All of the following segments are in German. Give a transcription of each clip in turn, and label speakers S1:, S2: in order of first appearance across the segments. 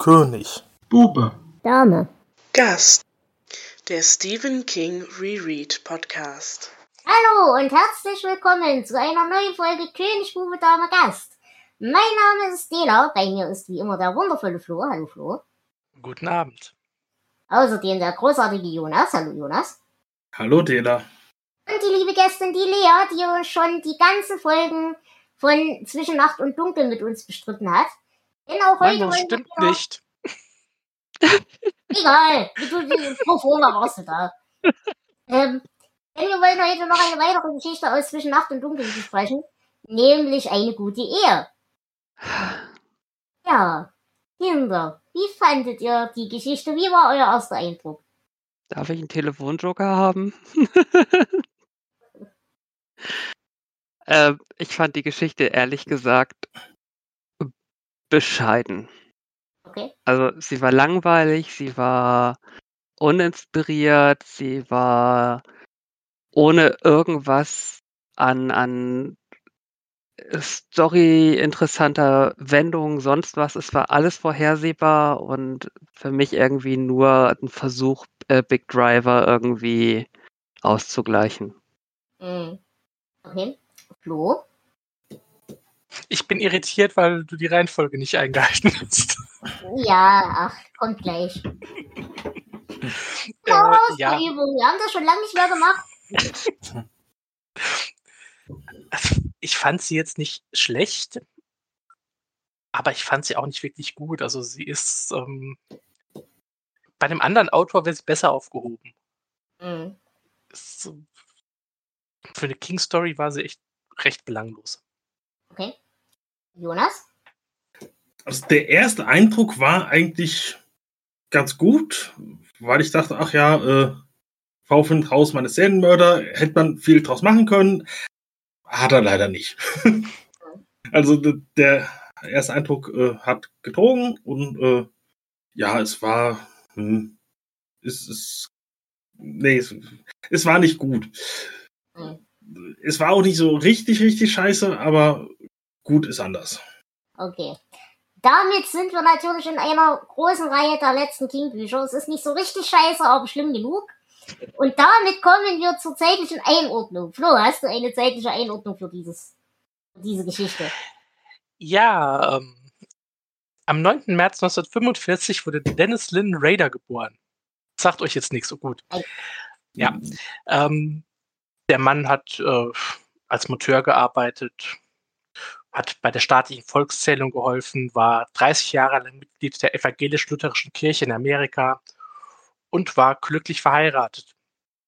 S1: König.
S2: Bube.
S3: Dame.
S4: Gast. Der Stephen King Reread Podcast.
S3: Hallo und herzlich willkommen zu einer neuen Folge König, Bube, Dame, Gast. Mein Name ist Dela, bei mir ist wie immer der wundervolle Flo. Hallo Flo.
S5: Guten Abend.
S3: Außerdem der großartige Jonas. Hallo Jonas.
S1: Hallo Dela.
S3: Und die liebe Gästin, die Lea, die uns schon die ganzen Folgen von Zwischen Nacht und Dunkel mit uns bestritten hat. Denn auch heute
S5: Nein, das stimmt
S3: wieder-
S5: nicht.
S3: Egal, wie du die pro forma warst du da. Ähm, denn wir wollen heute noch eine weitere Geschichte aus Zwischen Nacht und Dunkel besprechen, nämlich eine gute Ehe. Ja, Kinder, wie fandet ihr die Geschichte? Wie war euer erster Eindruck?
S2: Darf ich einen Telefonjoker haben? äh, ich fand die Geschichte ehrlich gesagt bescheiden.
S3: Okay.
S2: Also sie war langweilig, sie war uninspiriert, sie war ohne irgendwas an, an Story interessanter Wendung, sonst was. Es war alles vorhersehbar und für mich irgendwie nur ein Versuch, äh, Big Driver irgendwie auszugleichen.
S3: Hm. Okay. Flo?
S5: Ich bin irritiert, weil du die Reihenfolge nicht eingehalten hast.
S3: Ja, ach, kommt gleich.
S5: Äh, ja,
S3: Übung. Wir haben das schon lange nicht mehr gemacht.
S5: ich fand sie jetzt nicht schlecht, aber ich fand sie auch nicht wirklich gut. Also sie ist ähm, bei einem anderen Autor wäre sie besser aufgehoben.
S3: Hm.
S5: Ist, so- für eine King Story war sie echt recht belanglos.
S3: Okay. Jonas?
S1: Also der erste Eindruck war eigentlich ganz gut, weil ich dachte, ach ja, äh, V findet raus, meine Serienmörder, hätte man viel draus machen können. Hat er leider nicht. also de- der erste Eindruck äh, hat getrogen und äh, ja, es war, hm, es, es, nee, es, es war nicht gut.
S3: Hm.
S1: Es war auch nicht so richtig, richtig scheiße, aber gut ist anders.
S3: Okay. Damit sind wir natürlich in einer großen Reihe der letzten King-Bücher. Es ist nicht so richtig scheiße, aber schlimm genug. Und damit kommen wir zur zeitlichen Einordnung. Flo, hast du eine zeitliche Einordnung für dieses, für diese Geschichte?
S5: Ja, ähm, am 9. März 1945 wurde Dennis Lynn Raider geboren. Sagt euch jetzt nichts so gut. Ja. Ähm, der Mann hat äh, als Monteur gearbeitet, hat bei der staatlichen Volkszählung geholfen, war 30 Jahre lang Mitglied der evangelisch-lutherischen Kirche in Amerika und war glücklich verheiratet.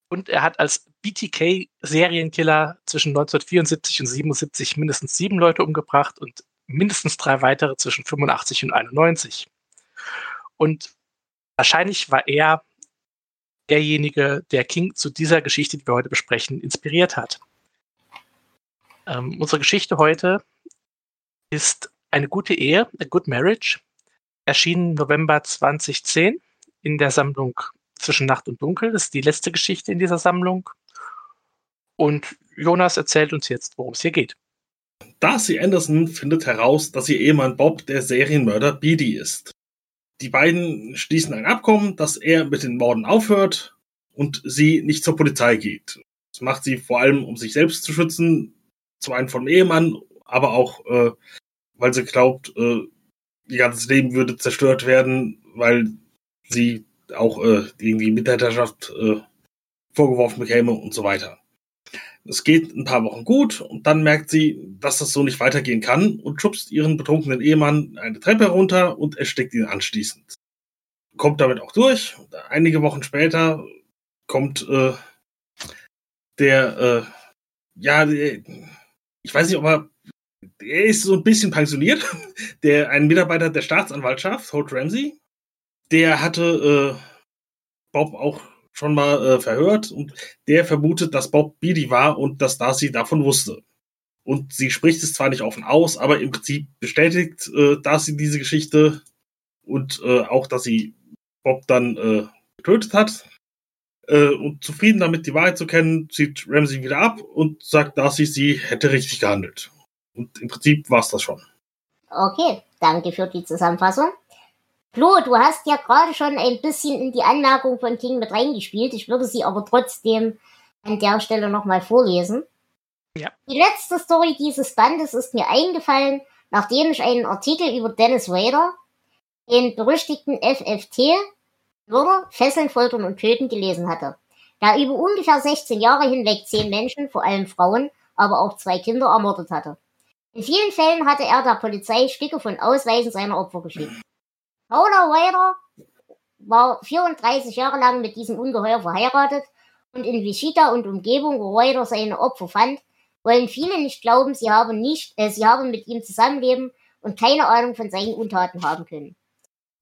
S5: Und er hat als BTK-Serienkiller zwischen 1974 und 77 mindestens sieben Leute umgebracht und mindestens drei weitere zwischen 85 und 91. Und wahrscheinlich war er derjenige, der King zu dieser Geschichte, die wir heute besprechen, inspiriert hat. Ähm, unsere Geschichte heute ist eine gute Ehe, a good marriage, erschienen November 2010 in der Sammlung Zwischen Nacht und Dunkel. Das ist die letzte Geschichte in dieser Sammlung. Und Jonas erzählt uns jetzt, worum es hier geht.
S1: Darcy Anderson findet heraus, dass ihr Ehemann Bob der Serienmörder Beatty ist. Die beiden schließen ein Abkommen, dass er mit den Morden aufhört und sie nicht zur Polizei geht. Das macht sie vor allem, um sich selbst zu schützen, zum einen vom Ehemann, aber auch, äh, weil sie glaubt, äh, ihr ganzes Leben würde zerstört werden, weil sie auch äh, irgendwie Mittäterschaft äh, vorgeworfen bekäme und so weiter. Es geht ein paar Wochen gut und dann merkt sie, dass das so nicht weitergehen kann und schubst ihren betrunkenen Ehemann eine Treppe herunter und erstickt ihn anschließend. Kommt damit auch durch. Einige Wochen später kommt äh, der, äh, ja, der, ich weiß nicht, ob er, er ist so ein bisschen pensioniert, der ein Mitarbeiter der Staatsanwaltschaft, Holt Ramsey, der hatte äh, Bob auch schon mal äh, verhört und der vermutet, dass Bob Beatty war und dass Darcy davon wusste. Und sie spricht es zwar nicht offen aus, aber im Prinzip bestätigt äh, Darcy diese Geschichte und äh, auch, dass sie Bob dann äh, getötet hat. Äh, und zufrieden damit, die Wahrheit zu kennen, zieht Ramsey wieder ab und sagt Darcy, sie hätte richtig gehandelt. Und im Prinzip war's das schon.
S3: Okay, danke für die Zusammenfassung. Flo, du hast ja gerade schon ein bisschen in die Anmerkung von King mit reingespielt. Ich würde sie aber trotzdem an der Stelle nochmal vorlesen.
S5: Ja.
S3: Die letzte Story dieses Bandes ist mir eingefallen, nachdem ich einen Artikel über Dennis Rader, den berüchtigten FFT, Mörder, Fesseln, Foltern und Töten gelesen hatte. Der über ungefähr 16 Jahre hinweg zehn Menschen, vor allem Frauen, aber auch zwei Kinder ermordet hatte. In vielen Fällen hatte er der Polizei Stücke von Ausweisen seiner Opfer geschickt. Paula Ryder war 34 Jahre lang mit diesem Ungeheuer verheiratet und in Wichita und Umgebung, wo Ryder seine Opfer fand, wollen viele nicht glauben, sie haben nicht, äh, sie haben mit ihm zusammenleben und keine Ahnung von seinen Untaten haben können.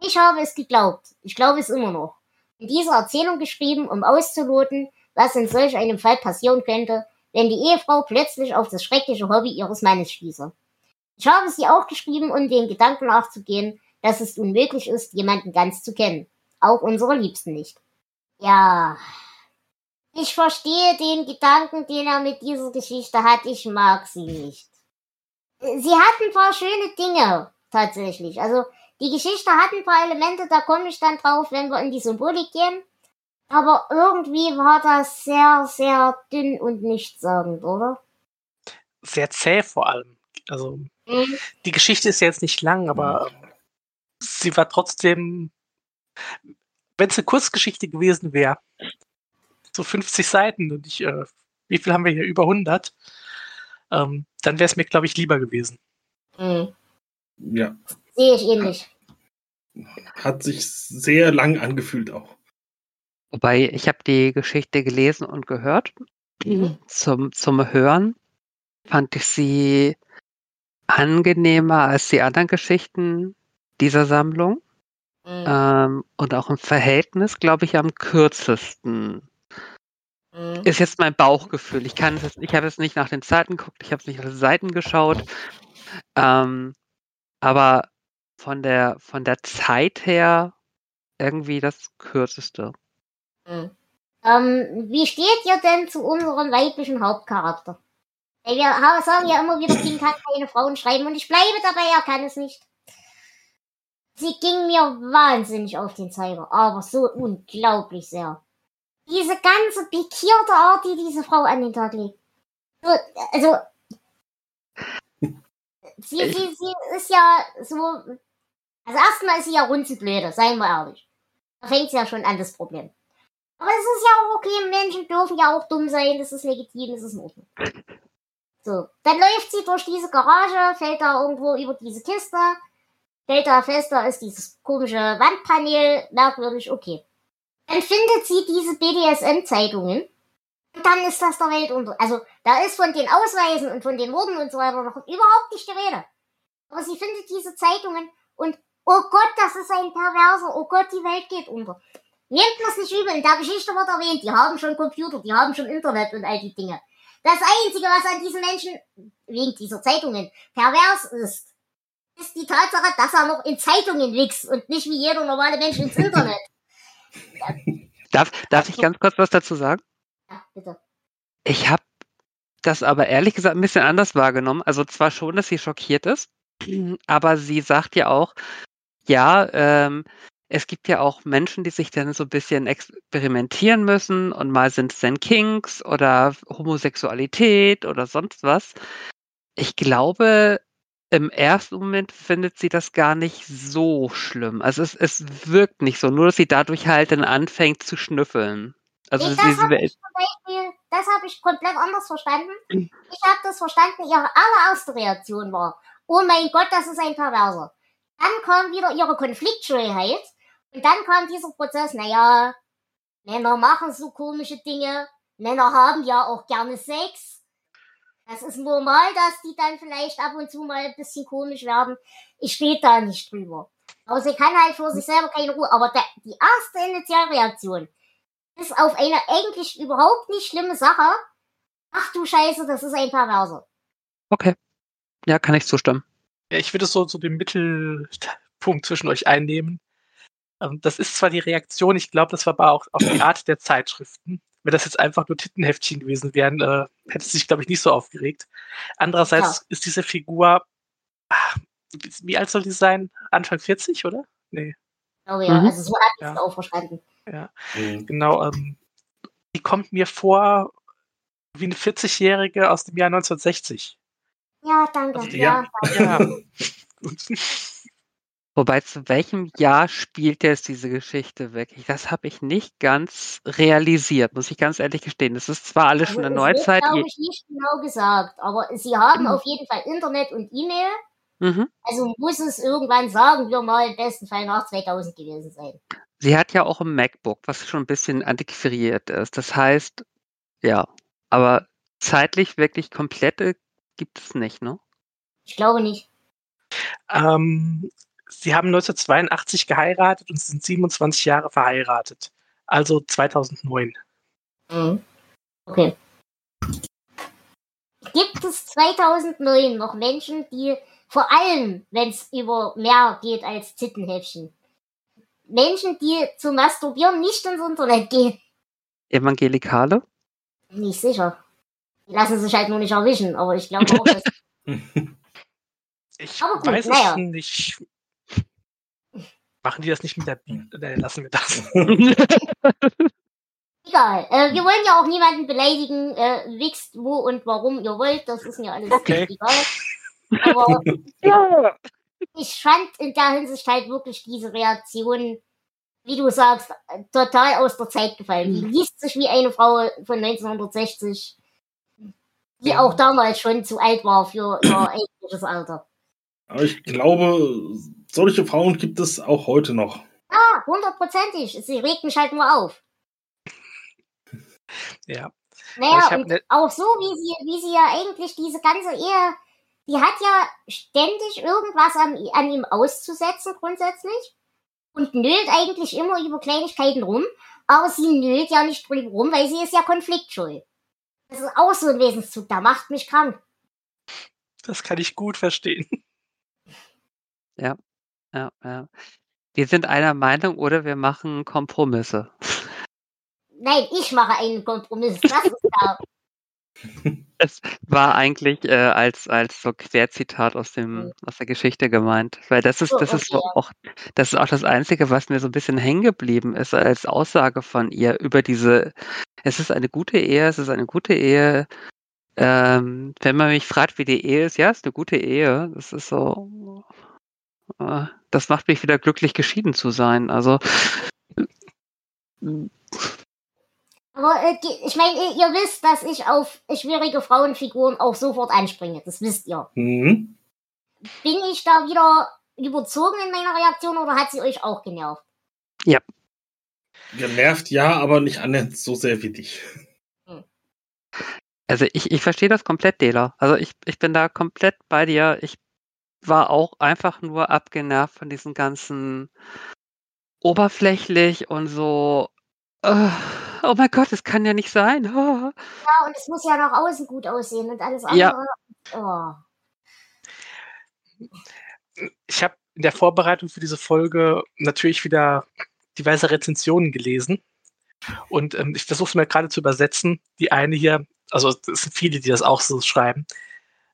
S3: Ich habe es geglaubt. Ich glaube es immer noch. In dieser Erzählung geschrieben, um auszuloten, was in solch einem Fall passieren könnte, wenn die Ehefrau plötzlich auf das schreckliche Hobby ihres Mannes stieße. Ich habe sie auch geschrieben, um den Gedanken nachzugehen, dass es unmöglich ist, jemanden ganz zu kennen. Auch unsere Liebsten nicht. Ja. Ich verstehe den Gedanken, den er mit dieser Geschichte hat. Ich mag sie nicht. Sie hat ein paar schöne Dinge, tatsächlich. Also, die Geschichte hat ein paar Elemente, da komme ich dann drauf, wenn wir in die Symbolik gehen. Aber irgendwie war das sehr, sehr dünn und nichtssagend, oder?
S5: Sehr zäh vor allem. Also, mhm. die Geschichte ist ja jetzt nicht lang, aber mhm sie war trotzdem, wenn es eine Kurzgeschichte gewesen wäre, so 50 Seiten und ich, äh, wie viel haben wir hier? Über 100. Ähm, dann wäre es mir, glaube ich, lieber gewesen.
S3: Mhm.
S1: Ja.
S3: Sehe ich ähnlich.
S1: Hat sich sehr lang angefühlt auch.
S2: Wobei, ich habe die Geschichte gelesen und gehört. Mhm. Zum, zum Hören fand ich sie angenehmer als die anderen Geschichten, dieser Sammlung. Mhm. Ähm, und auch im Verhältnis, glaube ich, am kürzesten. Mhm. Ist jetzt mein Bauchgefühl. Ich kann es, ich habe es nicht nach den Zeiten geguckt, ich habe es nicht nach den Seiten geschaut. Ähm, aber von der, von der Zeit her irgendwie das kürzeste.
S3: Mhm. Ähm, wie steht ihr denn zu unserem weiblichen Hauptcharakter? Wir sagen ja immer wieder, King kann keine Frauen schreiben und ich bleibe dabei, er kann es nicht. Sie ging mir wahnsinnig auf den Zeiger, aber so unglaublich sehr. Diese ganze pikierte Art, die diese Frau an den Tag legt. So, also, sie, sie, sie ist ja so, also erstmal ist sie ja runzenblöde, seien wir ehrlich. Da fängt ja schon an, das Problem. Aber es ist ja auch okay, Menschen dürfen ja auch dumm sein, das ist legitim, das ist in. So, dann läuft sie durch diese Garage, fällt da irgendwo über diese Kiste, stellt da fest, da ist dieses komische Wandpanel, merkwürdig, okay. Dann findet sie diese BDSM-Zeitungen und dann ist das der Weltunter. Also da ist von den Ausweisen und von den Worten und so weiter noch überhaupt nicht die Rede. Aber sie findet diese Zeitungen und oh Gott, das ist ein Perverser, oh Gott, die Welt geht unter. Nehmt das nicht übel, in der Geschichte wird erwähnt, die haben schon Computer, die haben schon Internet und all die Dinge. Das Einzige, was an diesen Menschen, wegen dieser Zeitungen, pervers ist, ist die Tatsache, dass er noch in Zeitungen wächst und nicht wie jeder normale Mensch ins Internet.
S2: darf, darf ich ganz kurz was dazu sagen?
S3: Ja, bitte.
S2: Ich habe das aber ehrlich gesagt ein bisschen anders wahrgenommen. Also zwar schon, dass sie schockiert ist, aber sie sagt ja auch, ja, ähm, es gibt ja auch Menschen, die sich dann so ein bisschen experimentieren müssen und mal sind es dann Kinks oder Homosexualität oder sonst was. Ich glaube, im ersten Moment findet sie das gar nicht so schlimm. Also es, es wirkt nicht so, nur dass sie dadurch halt dann anfängt zu schnüffeln. Also
S3: nee, das habe ich zum Beispiel, das habe ich komplett anders verstanden. Hm. Ich habe das verstanden, ihre allererste Reaktion war, oh mein Gott, das ist ein Perverser. Dann kam wieder ihre Konfliktscheuheit und dann kam dieser Prozess, naja, Männer machen so komische Dinge, Männer haben ja auch gerne Sex das ist normal, dass die dann vielleicht ab und zu mal ein bisschen komisch werden. Ich stehe da nicht drüber. Aber sie kann halt für sich selber keine Ruhe. Aber der, die erste Initialreaktion ist auf eine eigentlich überhaupt nicht schlimme Sache. Ach du Scheiße, das ist ein Perverser.
S2: Okay. Ja, kann ich zustimmen.
S5: Ja, ich würde so, so den Mittelpunkt zwischen euch einnehmen. Ähm, das ist zwar die Reaktion, ich glaube, das war aber auch auf die Art der Zeitschriften wenn das jetzt einfach nur Tittenheftchen gewesen wären, äh, hätte es sich, glaube ich, nicht so aufgeregt. Andererseits ja. ist diese Figur, ach, wie alt soll die sein? Anfang 40, oder? Nee.
S3: glaube ja.
S2: Mhm.
S3: Also so ich es
S5: Ja.
S3: auch verstanden.
S1: Mhm.
S5: Genau, ähm, die kommt mir vor wie eine 40-Jährige aus dem Jahr 1960.
S3: Ja, danke.
S1: Also,
S3: ja.
S1: ja.
S3: danke.
S5: Ja.
S2: Wobei, zu welchem Jahr spielt jetzt diese Geschichte wirklich? Das habe ich nicht ganz realisiert, muss ich ganz ehrlich gestehen. Das ist zwar alles schon
S3: Also
S2: in der
S3: wird,
S2: Neuzeit.
S3: glaube
S2: ihr-
S3: ich, nicht genau gesagt, aber sie haben
S2: Mhm.
S3: auf jeden Fall Internet und E-Mail.
S2: Mhm.
S3: Also muss es irgendwann, sagen wir mal, im besten Fall nach 2000 gewesen sein.
S2: Sie hat ja auch ein MacBook, was schon ein bisschen antiquiert ist. Das heißt, ja, aber zeitlich wirklich komplette gibt es nicht, ne?
S3: Ich glaube nicht.
S5: Ähm, sie haben 1982 geheiratet und sind 27 Jahre verheiratet. Also 2009.
S3: Mhm. Okay. Gibt es 2009 noch Menschen, die vor allem, wenn es über mehr geht als Zittenhäppchen, Menschen, die zum Masturbieren nicht ins Internet gehen?
S2: Evangelikale?
S3: Nicht sicher. Die lassen sich halt nur nicht erwischen, aber ich glaube auch, dass
S5: Ich
S3: Aber gut,
S5: weiß
S3: naja.
S5: es nicht. Machen die das nicht mit der Bibel? Nee, lassen wir das.
S3: Egal. Äh, wir wollen ja auch niemanden beleidigen. Äh, wichst wo und warum ihr wollt. Das ist mir alles
S5: Okay.
S3: egal. Aber
S2: ja.
S3: ich fand in der Hinsicht halt wirklich diese Reaktion, wie du sagst, total aus der Zeit gefallen. Die liest sich wie eine Frau von 1960, die
S5: Ja.
S3: auch damals schon zu alt war für ihr eigentliches Alter.
S1: Aber ich glaube, solche Frauen gibt es auch heute noch.
S3: Ah, hundertprozentig. Sie regt mich halt nur auf.
S5: Ja.
S3: Naja, und
S5: ne-
S3: auch so, wie sie, wie sie ja eigentlich diese ganze Ehe, die hat ja ständig irgendwas an, an ihm auszusetzen, grundsätzlich. Und nölt eigentlich immer über Kleinigkeiten rum. Aber sie nölt ja nicht drüber rum, weil sie ist ja konfliktscheu. Das ist auch so ein Wesenszug, der macht mich krank.
S5: Das kann ich gut verstehen.
S2: Ja, ja. Wir sind einer Meinung oder wir machen Kompromisse.
S3: Nein, ich mache einen Kompromiss. Das ist klar.
S2: Es war eigentlich äh, als, als so Querzitat aus dem,
S3: Mhm.
S2: aus der Geschichte gemeint. Weil das ist,
S3: Oh,
S2: das ist so auch, das ist auch das Einzige, was mir so ein bisschen hängen geblieben ist als Aussage von ihr über diese, es ist eine gute Ehe, es ist eine gute Ehe. Ähm, wenn man mich fragt, wie die Ehe ist, ja, es ist eine gute Ehe. Das ist so, äh, das macht mich wieder glücklich, geschieden zu sein. Also,
S3: Aber äh, ich meine, ihr, wisst, dass ich auf schwierige Frauenfiguren auch sofort anspringe. Das wisst ihr.
S1: Mhm.
S3: Bin ich da wieder überzogen in meiner Reaktion oder hat sie euch auch genervt?
S1: Genervt ja, aber nicht annähernd so sehr wie dich.
S2: Also ich, ich verstehe das komplett, Dela. Also ich, ich bin da komplett bei dir. Ich war auch einfach nur abgenervt von diesen ganzen oberflächlich und so. äh, oh mein Gott, das kann ja nicht sein. ah.
S3: Ja, und es muss ja nach außen gut aussehen und alles
S2: Ja.
S3: andere. Oh.
S5: Ich habe in der Vorbereitung für diese Folge natürlich wieder diverse Rezensionen gelesen. Und ähm, ich versuche es mir gerade zu übersetzen. Die eine hier, also es sind viele, die das auch so schreiben.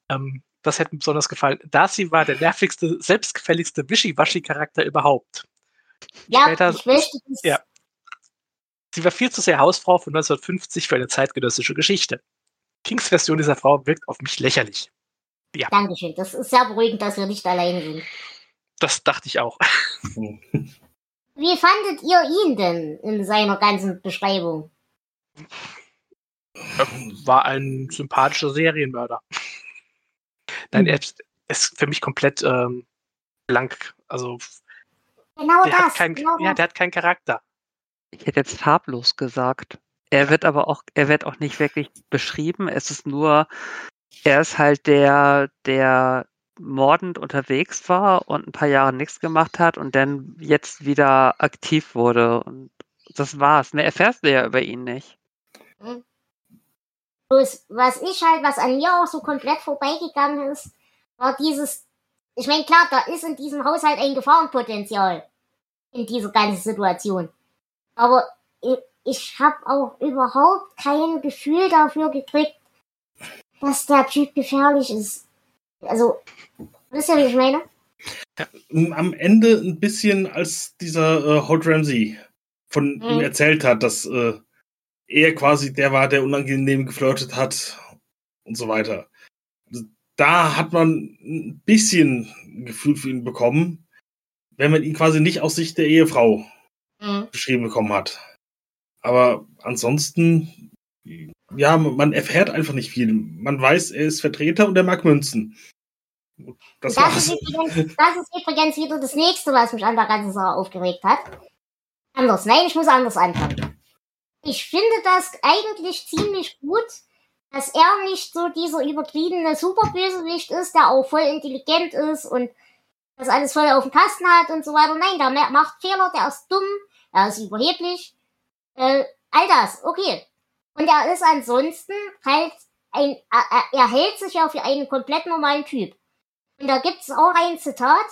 S5: Ähm, das hätte mir besonders gefallen. Darcy war der nervigste, selbstgefälligste Wischiwaschi-Charakter überhaupt.
S3: Ja,
S5: Später-
S3: ich möchte das.
S5: Ja. Sie war viel zu sehr Hausfrau von 1950 für eine zeitgenössische Geschichte. Kings Version dieser Frau wirkt auf mich lächerlich.
S3: Dankeschön. Das ist sehr beruhigend, dass wir nicht alleine sind.
S5: Das dachte ich auch.
S3: Wie fandet ihr ihn denn in seiner ganzen Beschreibung?
S5: War ein sympathischer Serienmörder. Nein,
S3: Hm.
S5: er ist- ist für mich komplett ähm, blank. Also
S3: Genau
S5: der
S3: das.
S5: hat keinen,
S3: genau
S5: ja, der hat keinen Charakter.
S2: Ich hätte jetzt farblos gesagt. Er wird aber auch, er wird auch nicht wirklich beschrieben. Es ist nur, er ist halt der, der mordend unterwegs war und ein paar Jahre nichts gemacht hat und dann jetzt wieder aktiv wurde. Und das war's. Mehr erfährst du ja über ihn nicht.
S3: Bloß, was ich halt, was an mir auch so komplett vorbeigegangen ist, war dieses, ich meine, klar, da ist in diesem Haushalt ein Gefahrenpotenzial in dieser ganzen Situation. Aber ich, ich habe auch überhaupt kein Gefühl dafür gekriegt, dass der Typ gefährlich ist. Also, wisst ihr, wie ich meine?
S1: Ja, am Ende ein bisschen, als dieser äh, Hot Ramsey von
S3: Mhm.
S1: ihm erzählt hat, dass äh, er quasi der war, der unangenehm geflirtet hat und so weiter. Also, Da hat man ein bisschen ein Gefühl für ihn bekommen, wenn man ihn quasi nicht aus Sicht der Ehefrau
S3: Mhm.
S1: beschrieben bekommen hat. Aber ansonsten, ja, man erfährt einfach nicht viel. Man weiß, er ist Vertreter und er mag Münzen. Das,
S3: Das ist, übrigens, das ist übrigens wieder das nächste, was mich an der ganzen Sache aufgeregt hat. Anders. Nein, ich muss anders anfangen. Ich finde das eigentlich ziemlich gut, dass er nicht so dieser übertriebene Superbösewicht ist, der auch voll intelligent ist und das alles voll auf dem Kasten hat und so weiter. Nein, der ma- macht Fehler, der ist dumm, er ist überheblich. Äh, all das, okay. Und er ist ansonsten halt ein, er, er hält sich ja für einen komplett normalen Typ. Und da gibt's auch ein Zitat.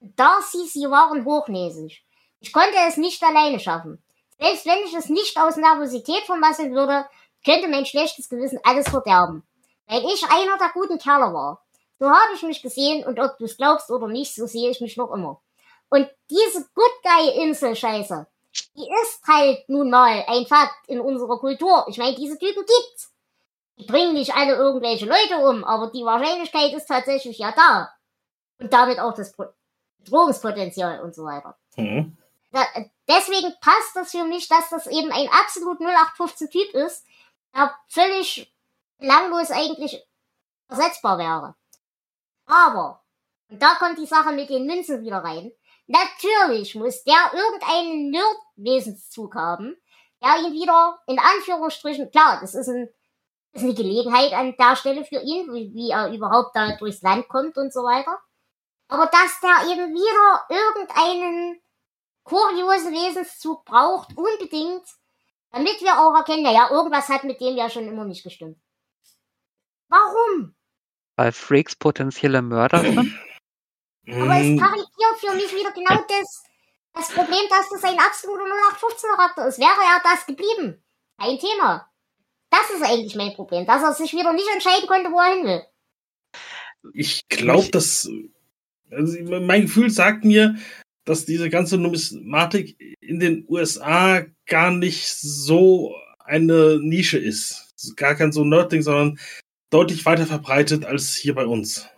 S3: Darcy, sie waren hochnäsig. Ich konnte es nicht alleine schaffen. Selbst wenn ich es nicht aus Nervosität vermasseln würde, könnte mein schlechtes Gewissen alles verderben. Weil ich einer der guten Kerle war. So habe ich mich gesehen und ob du es glaubst oder nicht, so sehe ich mich noch immer. Und diese Good Guy Insel Scheiße, die ist halt nun mal ein Fakt in unserer Kultur. Ich meine, diese Typen gibt's. Die bringen nicht alle irgendwelche Leute um, aber die Wahrscheinlichkeit ist tatsächlich ja da. Und damit auch das Bedrohungspotenzial und so weiter.
S1: Mhm.
S3: Da, deswegen passt das für mich, dass das eben ein absolut 0815 Typ ist, der völlig langlos eigentlich ersetzbar wäre. Aber, und da kommt die Sache mit den Münzen wieder rein, natürlich muss der irgendeinen Nerd-Wesenszug haben, der ihn wieder, in Anführungsstrichen, klar, das ist, ein, ist eine Gelegenheit an der Stelle für ihn, wie, wie er überhaupt da durchs Land kommt und so weiter. Aber dass der eben wieder irgendeinen kuriosen Wesenszug braucht, unbedingt, damit wir auch erkennen, naja, irgendwas hat mit dem ja schon immer nicht gestimmt. Warum?
S2: Weil Freaks potenzielle Mörder sind.
S3: Aber es karikiert für mich wieder genau das, das Problem, dass das ein absoluter 0815-Charakter ist. Wäre er das geblieben? Kein Thema. Das ist eigentlich mein Problem, dass er sich wieder nicht entscheiden konnte, wo er hin will.
S1: Ich glaube, dass. Also mein Gefühl sagt mir, dass diese ganze Numismatik in den USA gar nicht so eine Nische ist. Gar kein so Nerd-Ding, sondern deutlich weiter verbreitet als hier bei uns.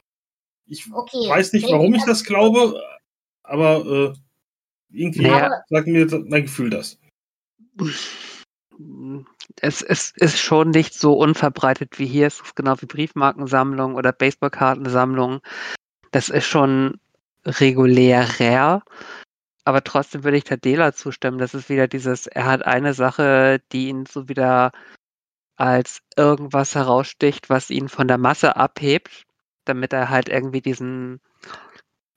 S1: Ich
S3: Okay.
S1: weiß nicht, warum ich das glaube, aber äh, irgendwie
S2: Naja.
S1: sagt mir mein Gefühl das.
S2: Es, es ist schon nicht so unverbreitet wie hier. Es ist genau wie Briefmarkensammlung oder Baseballkartensammlung. Das ist schon regulärer. Aber trotzdem würde ich Tadela zustimmen. Das ist wieder dieses, er hat eine Sache, die ihn so wieder als irgendwas heraussticht, was ihn von der Masse abhebt, damit er halt irgendwie diesen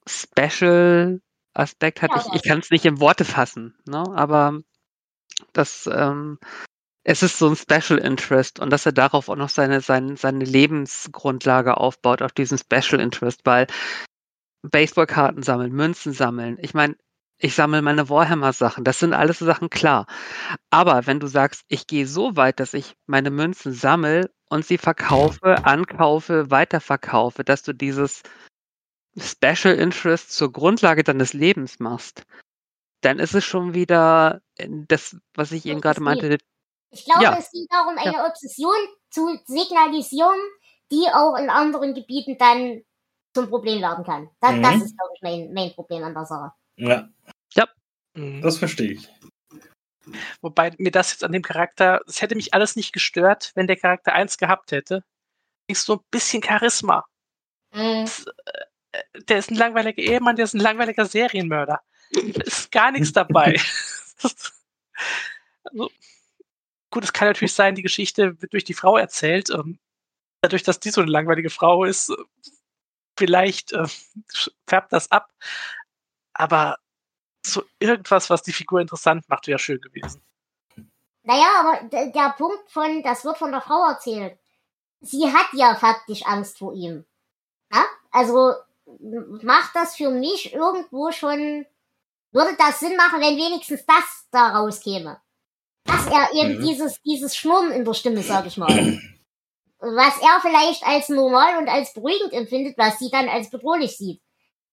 S2: Special-Aspekt hat. Ich ich kann es nicht in Worte fassen, ne? aber das, ähm, es ist so ein Special Interest und dass er darauf auch noch seine, seine, seine Lebensgrundlage aufbaut, auf diesen Special Interest, weil Baseballkarten sammeln, Münzen sammeln, ich meine, ich sammle meine Warhammer-Sachen, das sind alles so Sachen klar. Aber wenn du sagst, ich gehe so weit, dass ich meine Münzen sammle und sie verkaufe, ankaufe, weiterverkaufe, dass du dieses Special Interest zur Grundlage deines Lebens machst, dann ist es schon wieder äh, das, was ich eben gerade meinte,
S3: Ich glaube,
S2: Ja.
S3: es geht darum, eine Obsession zu signalisieren, die auch in anderen Gebieten dann zum Problem werden kann. Das,
S1: Mhm.
S3: das ist, glaube ich, mein, mein Problem an der Sache.
S1: Ja,
S5: Mhm.
S1: das verstehe ich.
S5: Wobei mir das jetzt an dem Charakter, es hätte mich alles nicht gestört, wenn der Charakter eins gehabt hätte. Ist so ein bisschen Charisma.
S3: Mhm.
S5: Der ist ein langweiliger Ehemann, der ist ein langweiliger Serienmörder. Da ist gar nichts dabei. also, gut, es kann natürlich sein, die Geschichte wird durch die Frau erzählt. Ähm, dadurch, dass die so eine langweilige Frau ist, äh, vielleicht äh, färbt das ab. Aber so irgendwas, was die Figur interessant macht, wäre schön gewesen.
S3: Naja, aber der Punkt von, das wird von der Frau erzählt. Sie hat ja faktisch Angst vor ihm. Ja? Also m- macht das für mich irgendwo schon, würde das Sinn machen, wenn wenigstens das da rauskäme. Dass er eben
S1: Mhm.
S3: dieses, dieses Schnurren in der Stimme, sag ich mal. Was er vielleicht als normal und als beruhigend empfindet, was sie dann als bedrohlich sieht.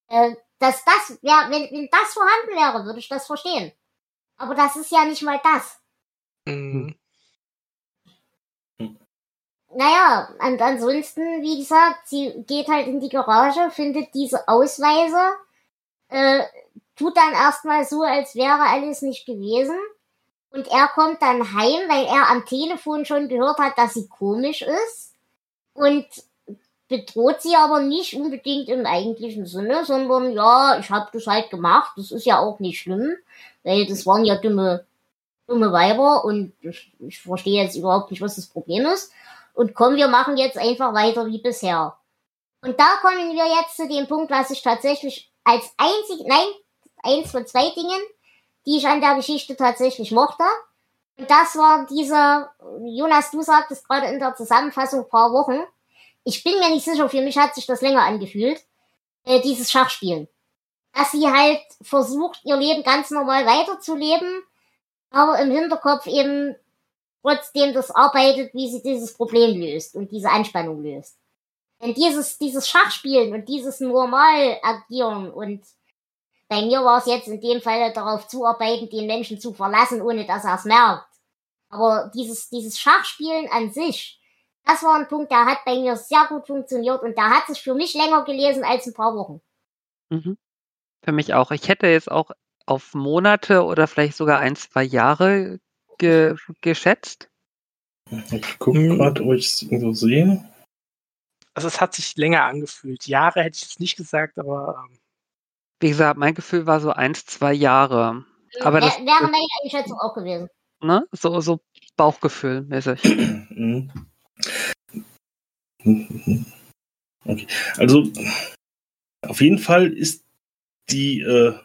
S3: Äh, dass das, ja, wenn, wenn das vorhanden wäre, würde ich das verstehen. Aber das ist ja nicht mal das.
S5: Mhm.
S3: Naja, und ansonsten, wie gesagt, sie geht halt in die Garage, findet diese Ausweise, äh, tut dann erstmal so, als wäre alles nicht gewesen. Und er kommt dann heim, weil er am Telefon schon gehört hat, dass sie komisch ist. Und bedroht sie aber nicht unbedingt im eigentlichen Sinne, sondern ja, ich habe das halt gemacht. Das ist ja auch nicht schlimm, weil das waren ja dumme, dumme Weiber und ich, ich verstehe jetzt überhaupt nicht, was das Problem ist. Und komm, wir machen jetzt einfach weiter wie bisher. Und da kommen wir jetzt zu dem Punkt, was ich tatsächlich als einzig, nein, eins von zwei Dingen, die ich an der Geschichte tatsächlich mochte. Und das war dieser, Jonas, du sagtest gerade in der Zusammenfassung paar Wochen, ich bin mir nicht sicher, für mich hat sich das länger angefühlt, äh, dieses Schachspielen. Dass sie halt versucht, ihr Leben ganz normal weiterzuleben, aber im Hinterkopf eben trotzdem das arbeitet, wie sie dieses Problem löst und diese Anspannung löst. Denn dieses, dieses Schachspielen und dieses normal agieren und bei mir war es jetzt in dem Fall darauf zuarbeiten, den Menschen zu verlassen, ohne dass er es merkt. Aber dieses, dieses Schachspielen an sich, das war ein Punkt, der hat bei mir sehr gut funktioniert und der hat sich für mich länger gelesen als ein paar Wochen.
S2: Mhm. Für mich auch. Ich hätte jetzt auch auf Monate oder vielleicht sogar ein, zwei Jahre ge geschätzt.
S1: Ich gucke hm. gerade, ob ich es irgendwo sehe.
S5: Also es hat sich länger angefühlt. Jahre hätte ich jetzt nicht gesagt, aber. Ähm
S2: Wie gesagt, mein Gefühl war so eins, zwei Jahre. Aber das,
S3: wäre meine Einschätzung auch gewesen.
S2: Ne? So, so Bauchgefühl mäßig. Mhm.
S1: Okay. Also auf jeden Fall ist die äh,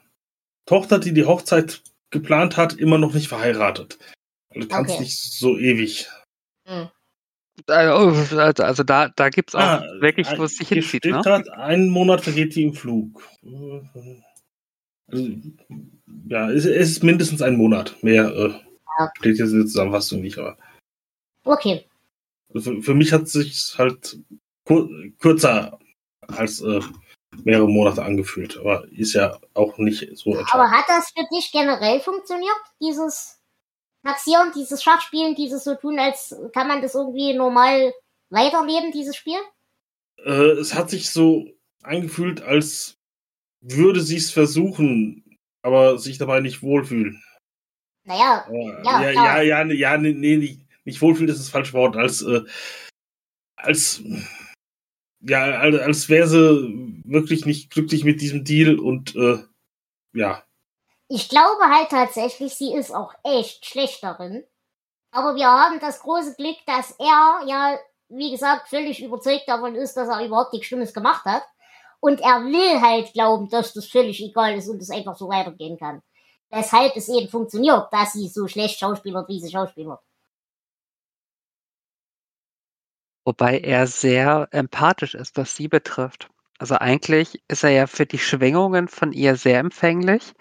S1: Tochter, die die Hochzeit geplant hat, immer noch nicht verheiratet. Also kann es okay. nicht so ewig. Hm.
S2: Also, also da, da gibt es auch ah, wirklich, wo es sich hinzieht. Ne?
S1: Grad, einen Monat vergeht die im Flug. Also, ja, es, es, ist mindestens ein Monat. Mehr äh, steht jetzt in der Zusammenfassung nicht. Aber.
S3: Okay.
S1: Also für, für, mich hat es sich halt kur kürzer als äh, mehrere Monate angefühlt, aber ist ja auch nicht so.
S3: Aber hat das für dich generell funktioniert, dieses Taxieren, dieses Schachspielen, dieses so tun, als kann man das irgendwie normal weiterleben, dieses Spiel?
S1: Äh, es hat sich so angefühlt, als würde sie es versuchen, aber sich dabei nicht wohlfühlen.
S3: Naja,
S1: ja, ja, ja, ja, ja, nee, nee, nicht, nicht wohlfühlen ist das falsche Wort, als, äh, als, ja, als, als wäre sie wirklich nicht glücklich mit diesem Deal und, äh, ja.
S3: Ich glaube halt tatsächlich, sie ist auch echt schlecht darin. Aber wir haben das große Glück, dass er ja, wie gesagt, völlig überzeugt davon ist, dass er überhaupt nichts Schlimmes gemacht hat. Und er will halt glauben, dass das völlig egal ist und es einfach so weitergehen kann. Weshalb es eben funktioniert, dass sie so schlecht schauspielert, wie sie schauspielert.
S2: Wobei er sehr empathisch ist, was sie betrifft. Also eigentlich ist er ja für die Schwingungen von ihr sehr empfänglich.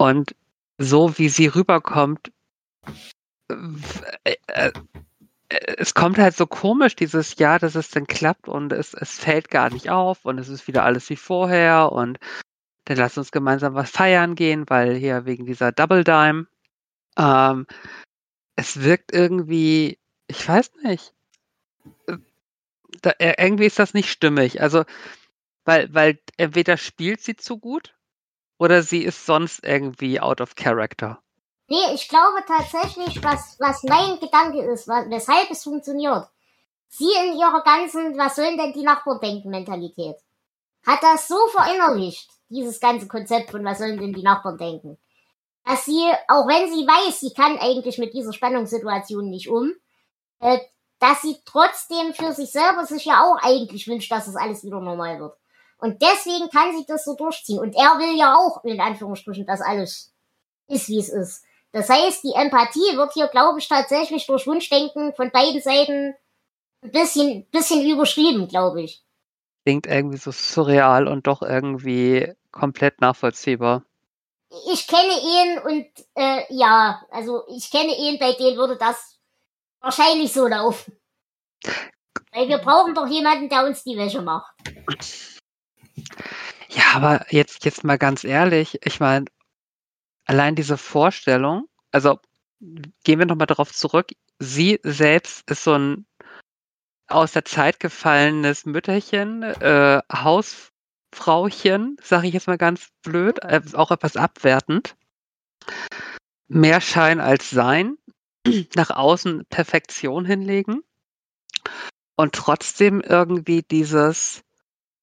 S2: Und so wie sie rüberkommt, äh, äh, es kommt halt so komisch dieses Jahr, dass es dann klappt und es, es fällt gar nicht auf und es ist wieder alles wie vorher und dann lass uns gemeinsam was feiern gehen, weil hier wegen dieser Double Dime. Ähm, es wirkt irgendwie, ich weiß nicht, da, irgendwie ist das nicht stimmig. Also, weil, weil entweder spielt sie zu gut oder sie ist sonst irgendwie out of character.
S3: Nee, ich glaube tatsächlich, was, was mein Gedanke ist, was, weshalb es funktioniert. Sie in ihrer ganzen, was sollen denn die Nachbarn denken, Mentalität, hat das so verinnerlicht, dieses ganze Konzept von was sollen denn die Nachbarn denken, dass sie, auch wenn sie weiß, sie kann eigentlich mit dieser Spannungssituation nicht um, äh, dass sie trotzdem für sich selber sich ja auch eigentlich wünscht, dass es alles wieder normal wird. Und deswegen kann sie das so durchziehen. Und er will ja auch, in Anführungsstrichen, dass alles ist, wie es ist. Das heißt, die Empathie wird hier, glaube ich, tatsächlich durch Wunschdenken von beiden Seiten ein bisschen, bisschen überschrieben, glaube ich.
S2: Klingt irgendwie so surreal und doch irgendwie komplett nachvollziehbar.
S3: Ich kenne ihn und äh, ja, also ich kenne ihn, bei dem würde das wahrscheinlich so laufen. Weil wir brauchen doch jemanden, der uns die Wäsche macht.
S2: Ja, aber jetzt, jetzt mal ganz ehrlich, ich meine, allein diese Vorstellung, also gehen wir nochmal darauf zurück, sie selbst ist so ein aus der Zeit gefallenes Mütterchen, äh, Hausfrauchen, sage ich jetzt mal ganz blöd, äh, auch etwas abwertend. Mehr Schein als Sein, nach außen Perfektion hinlegen und trotzdem irgendwie dieses,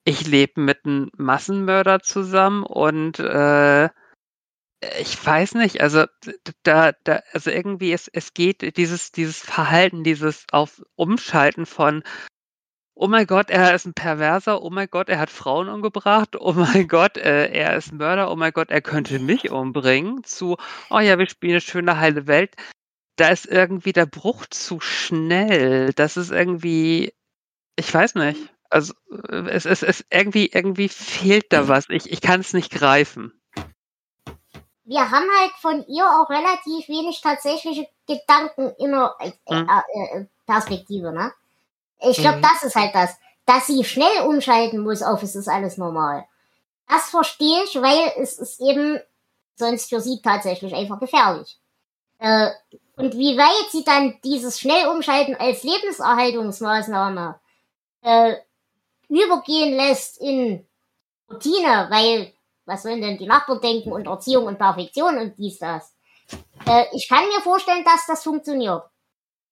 S2: ich lebe mit einem Massenmörder zusammen und äh, ich weiß nicht, also da, da, also irgendwie es, es geht dieses, dieses Verhalten, dieses auf Umschalten von Oh mein Gott, er ist ein Perverser, oh mein Gott, er hat Frauen umgebracht, oh mein Gott, äh, er ist Mörder, oh mein Gott, er könnte mich umbringen, zu, oh ja, wir spielen eine schöne heile Welt. Da ist irgendwie der Bruch zu schnell. Das ist irgendwie, ich weiß nicht. Also äh, es, es, es irgendwie, irgendwie fehlt da was. Ich, ich kann es nicht greifen
S3: wir haben halt von ihr auch relativ wenig tatsächliche Gedanken in der äh, mhm. äh, Perspektive, ne? Ich glaube, mhm. das ist halt das. Dass sie schnell umschalten muss auf es ist alles normal. Das verstehe ich, weil es ist eben sonst für sie tatsächlich einfach gefährlich. Äh, und wie weit sie dann dieses schnell umschalten als Lebenserhaltungsmaßnahme äh, übergehen lässt in Routine, weil was sollen denn die Nachbarn denken und Erziehung und Perfektion und dies, das. Äh, ich kann mir vorstellen, dass das funktioniert.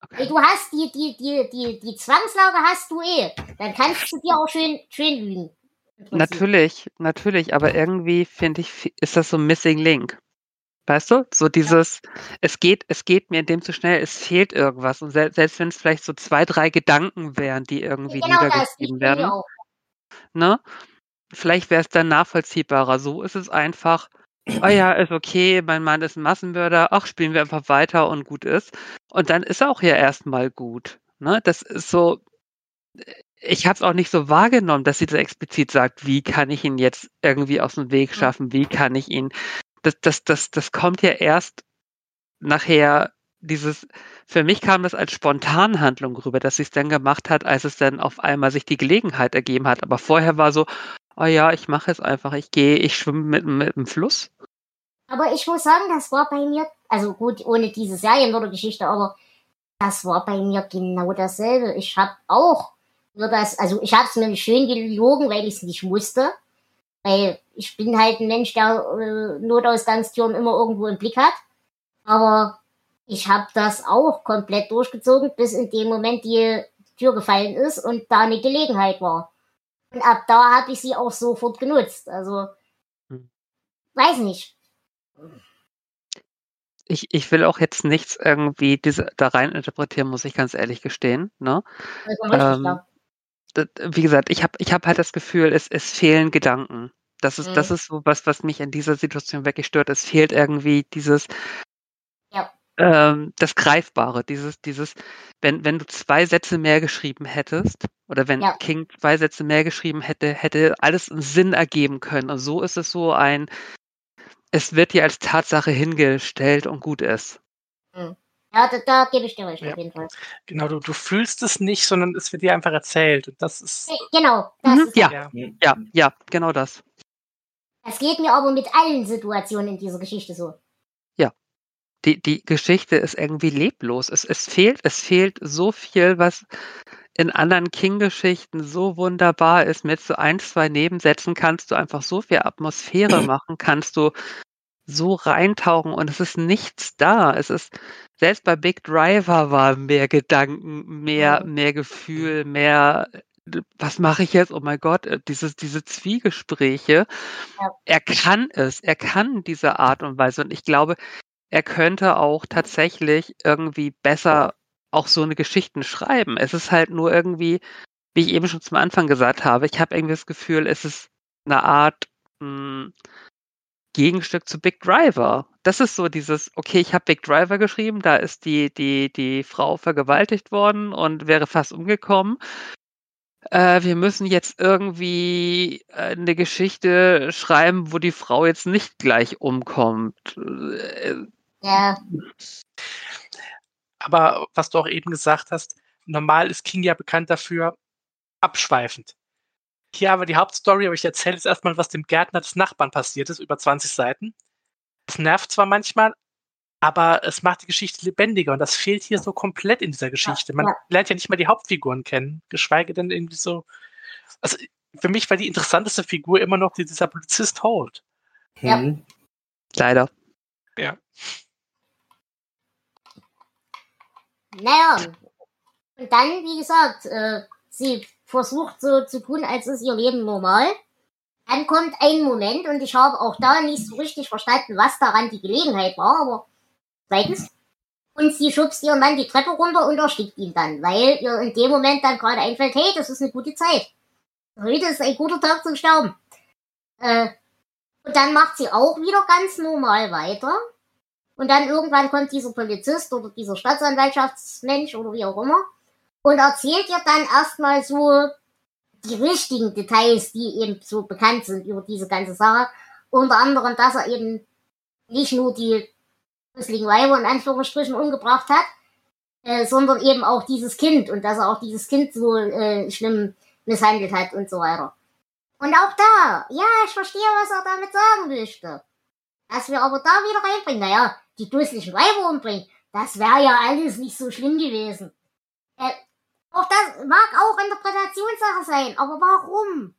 S3: Okay. Du hast die, die, die, die, die Zwangslage hast du eh. Dann kannst du dir auch schön, schön lügen.
S2: Natürlich, natürlich, aber irgendwie finde ich, ist das so ein Missing Link. Weißt du? So dieses, ja. es geht, es geht mir in dem zu schnell, es fehlt irgendwas. Und selbst, selbst wenn es vielleicht so zwei, drei Gedanken wären, die irgendwie genau niedergeschrieben werden. Ne? vielleicht wäre es dann nachvollziehbarer. So ist es einfach, oh ja, ist okay, mein Mann ist ein Massenmörder, ach, spielen wir einfach weiter und gut ist. Und dann ist er auch ja erstmal gut. Ne? Das ist so, ich habe es auch nicht so wahrgenommen, dass sie das explizit sagt, wie kann ich ihn jetzt irgendwie aus dem Weg schaffen, wie kann ich ihn. Das, das, das, das kommt ja erst nachher dieses, für mich kam das als Spontanhandlung rüber, dass sie es dann gemacht hat, als es dann auf einmal sich die Gelegenheit ergeben hat. Aber vorher war so, oh ja, ich mache es einfach, ich gehe, ich schwimme mit, mit dem Fluss.
S3: Aber ich muss sagen, das war bei mir, also gut, ohne diese Serienmörder-Geschichte, aber das war bei mir genau dasselbe. Ich habe auch nur das, also ich habe es mir schön gelogen, weil ich es nicht musste. Weil ich bin halt ein Mensch, der äh, Notausgangstüren immer irgendwo im Blick hat. Aber ich habe das auch komplett durchgezogen, bis in dem Moment die Tür gefallen ist und da eine Gelegenheit war. Und ab da habe ich sie auch sofort genutzt. Also, hm. weiß nicht.
S2: Ich, ich will auch jetzt nichts irgendwie diese, da rein interpretieren, muss ich ganz ehrlich gestehen. Ne? Ähm, das, wie gesagt, ich habe ich hab halt das Gefühl, es, es fehlen Gedanken. Das ist, mhm. das ist so was, was mich in dieser Situation wirklich stört. Es fehlt irgendwie dieses, ja ähm, das Greifbare, dieses, dieses, wenn, wenn du zwei Sätze mehr geschrieben hättest, oder wenn ja. King zwei Sätze mehr geschrieben hätte, hätte alles einen Sinn ergeben können. Und so ist es so ein, es wird dir als Tatsache hingestellt und gut ist.
S3: Hm. Ja, da, da gebe ich dir recht, ja. auf jeden Fall.
S5: Genau, du, du fühlst es nicht, sondern es wird dir einfach erzählt. Und das ist.
S3: Genau, das
S2: mhm, ist ja. ja, ja, ja, genau das.
S3: Es geht mir aber mit allen Situationen in dieser Geschichte so
S2: die, die Geschichte ist irgendwie leblos. Es, es fehlt, es fehlt so viel, was in anderen King-Geschichten so wunderbar ist. Mit so ein, zwei Nebensätzen kannst du einfach so viel Atmosphäre machen, kannst du so reintauchen und es ist nichts da. Es ist, selbst bei Big Driver war mehr Gedanken, mehr, mehr Gefühl, mehr, was mache ich jetzt? Oh mein Gott, äh, dieses, diese Zwiegespräche. Ja. Er kann es, er kann diese Art und Weise. Und ich glaube, er könnte auch tatsächlich irgendwie besser auch so eine Geschichten schreiben. Es ist halt nur irgendwie, wie ich eben schon zum Anfang gesagt habe, ich habe irgendwie das Gefühl, es ist eine Art mh, hm, Gegenstück zu Big Driver. Das ist so dieses, okay, ich habe Big Driver geschrieben, da ist die, die, die Frau vergewaltigt worden und wäre fast umgekommen. Äh, wir müssen jetzt irgendwie eine Geschichte schreiben, wo die Frau jetzt nicht gleich umkommt. Äh,
S3: ja.
S5: Aber was du auch eben gesagt hast, normal ist King ja bekannt dafür, abschweifend. Ja, aber die Hauptstory, aber ich erzähle jetzt erstmal, was dem Gärtner des Nachbarn passiert ist, über 20 Seiten. Es nervt zwar manchmal, aber es macht die Geschichte lebendiger und das fehlt hier so komplett in dieser Geschichte. Man
S3: Ja.
S5: lernt ja nicht mal die Hauptfiguren kennen, geschweige denn irgendwie so. Also für mich war die interessanteste Figur immer noch dieser Polizist Holt.
S3: Ja.
S1: Mhm.
S2: Leider.
S3: Naja, und dann, wie gesagt, äh, sie versucht so zu tun, als ist ihr Leben normal. Dann kommt ein Moment und ich habe auch da nicht so richtig verstanden, was daran die Gelegenheit war, aber zweitens. Und sie schubst ihren Mann die Treppe runter und erstickt ihn dann, weil ihr in dem Moment dann gerade einfällt, hey, das ist eine gute Zeit. Heute ist ein guter Tag zum Sterben. Äh, und dann macht sie auch wieder ganz normal weiter. Und dann irgendwann kommt dieser Polizist oder dieser Staatsanwaltschaftsmensch oder wie auch immer und erzählt ihr dann erstmal so die richtigen Details, die eben so bekannt sind über diese ganze Sache. Unter anderem, dass er eben nicht nur die gruseligen Weiber in Anführungsstrichen umgebracht hat, äh, sondern eben auch dieses Kind und dass er auch dieses Kind so äh, schlimm misshandelt hat und so weiter. Und auch da, ja, ich verstehe, was er damit sagen möchte. Dass wir aber da wieder reinbringen, naja, die dusseligen Weiber umbringen, das wäre ja alles nicht so schlimm gewesen. Äh, auch das mag auch Interpretationssache sein, aber warum?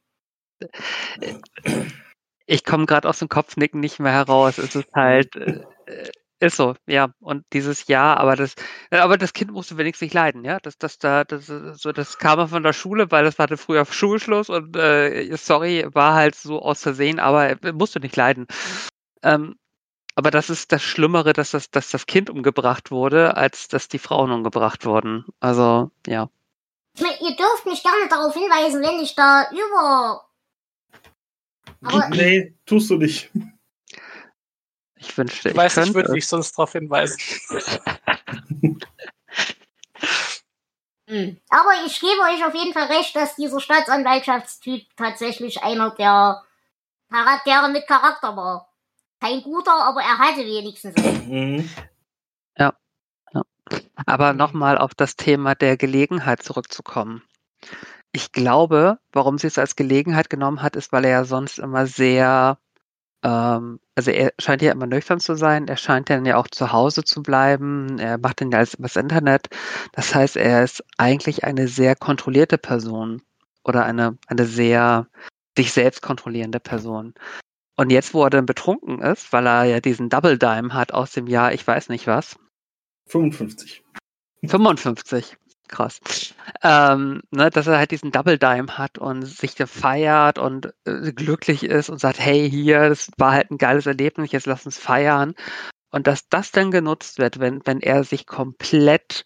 S2: Ich komme gerade aus dem Kopfnicken nicht mehr heraus. Es ist halt, äh, äh, ist so, ja. Und dieses Jahr, aber das, äh, aber das Kind musste wenigstens nicht leiden, ja. Das, das, da, das, so, das kam er von der Schule, weil das hatte früher Schulschluss und äh, sorry, war halt so aus Versehen, aber er musste nicht leiden. Ähm, aber das ist das Schlimmere, dass das, dass das Kind umgebracht wurde, als dass die Frauen umgebracht wurden. Also, ja.
S3: Ich meine, ihr dürft mich gerne darauf hinweisen, wenn ich da über. Aber
S1: Nee, tust du nicht.
S2: Ich wünschte,
S5: Ich
S2: ich
S5: weiß,
S2: könnte.
S5: ich würde dich sonst darauf hinweisen.
S3: Hm. Aber ich gebe euch auf jeden Fall recht, dass dieser Staatsanwaltschaftstyp tatsächlich einer der Charaktere mit Charakter war. Kein guter, aber er hatte wenigstens. einen.
S1: Mhm.
S2: Aber nochmal auf das Thema der Gelegenheit zurückzukommen. Ich glaube, warum sie es als Gelegenheit genommen hat, ist, weil er ja sonst immer sehr, ähm, also er scheint ja immer nüchtern zu sein, er scheint dann ja auch zu Hause zu bleiben, er macht dann ja alles übers Internet. Das heißt, er ist eigentlich eine sehr kontrollierte Person oder eine, eine sehr sich selbst kontrollierende Person. Und jetzt, wo er dann betrunken ist, weil er ja diesen Double Dime hat aus dem Jahr, ich weiß nicht was,
S1: 55.
S2: 55. Krass. Ähm, ne, dass er halt diesen Double Dime hat und sich da feiert und äh, glücklich ist und sagt, hey, hier, das war halt ein geiles Erlebnis, jetzt lass uns feiern. Und dass das dann genutzt wird, wenn, wenn er sich komplett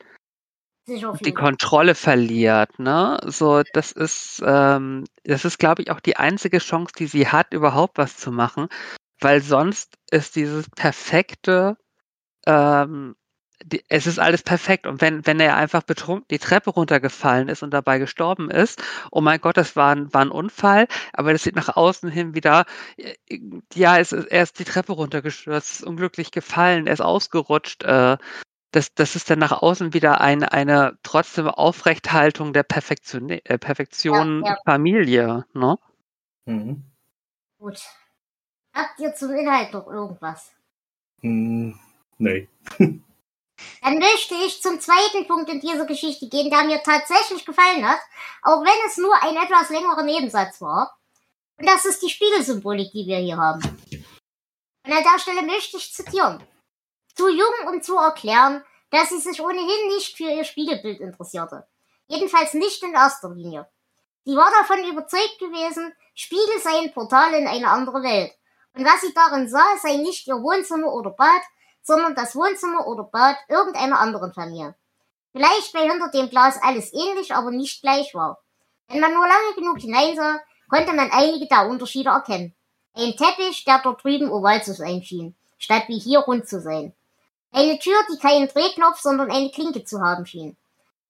S2: die. Kontrolle verliert, ne? So, das ist, ähm, das ist, glaube ich, auch die einzige Chance, die sie hat, überhaupt was zu machen, weil sonst ist dieses perfekte, ähm, es ist alles perfekt. Und wenn, wenn er einfach betrunken die Treppe runtergefallen ist und dabei gestorben ist, oh mein Gott, das war ein, war ein Unfall, aber das sieht nach außen hin wieder, äh, ja, es ist, er ist die Treppe runtergestürzt, ist unglücklich gefallen, er ist ausgerutscht, äh, das, das ist dann nach außen wieder eine, eine trotzdem Aufrechthaltung der Perfektion, äh, Perfektion
S3: Ja, ja.
S2: Familie, ne?
S1: Mhm.
S3: Gut. Habt ihr zum Inhalt noch irgendwas?
S1: Hm, nee.
S3: Dann möchte ich zum zweiten Punkt in dieser Geschichte gehen, der mir tatsächlich gefallen hat, auch wenn es nur ein etwas längerer Nebensatz war. Und das ist die Spiegelsymbolik, die wir hier haben. Und an der Stelle möchte ich zitieren. Zu jung, um zu erklären, dass sie sich ohnehin nicht für ihr Spiegelbild interessierte. Jedenfalls nicht in erster Linie. Sie war davon überzeugt gewesen, Spiegel seien Portale in eine andere Welt. Und was sie darin sah, sei nicht ihr Wohnzimmer oder Bad, sondern das Wohnzimmer oder Bad irgendeiner anderen Familie. Vielleicht, weil hinter dem Glas alles ähnlich, aber nicht gleich war. Wenn man nur lange genug hineinsah, konnte man einige der Unterschiede erkennen. Ein Teppich, der dort drüben oval zu sein schien, statt wie hier rund zu sein. Eine Tür, die keinen Drehknopf, sondern eine Klinke zu haben schien.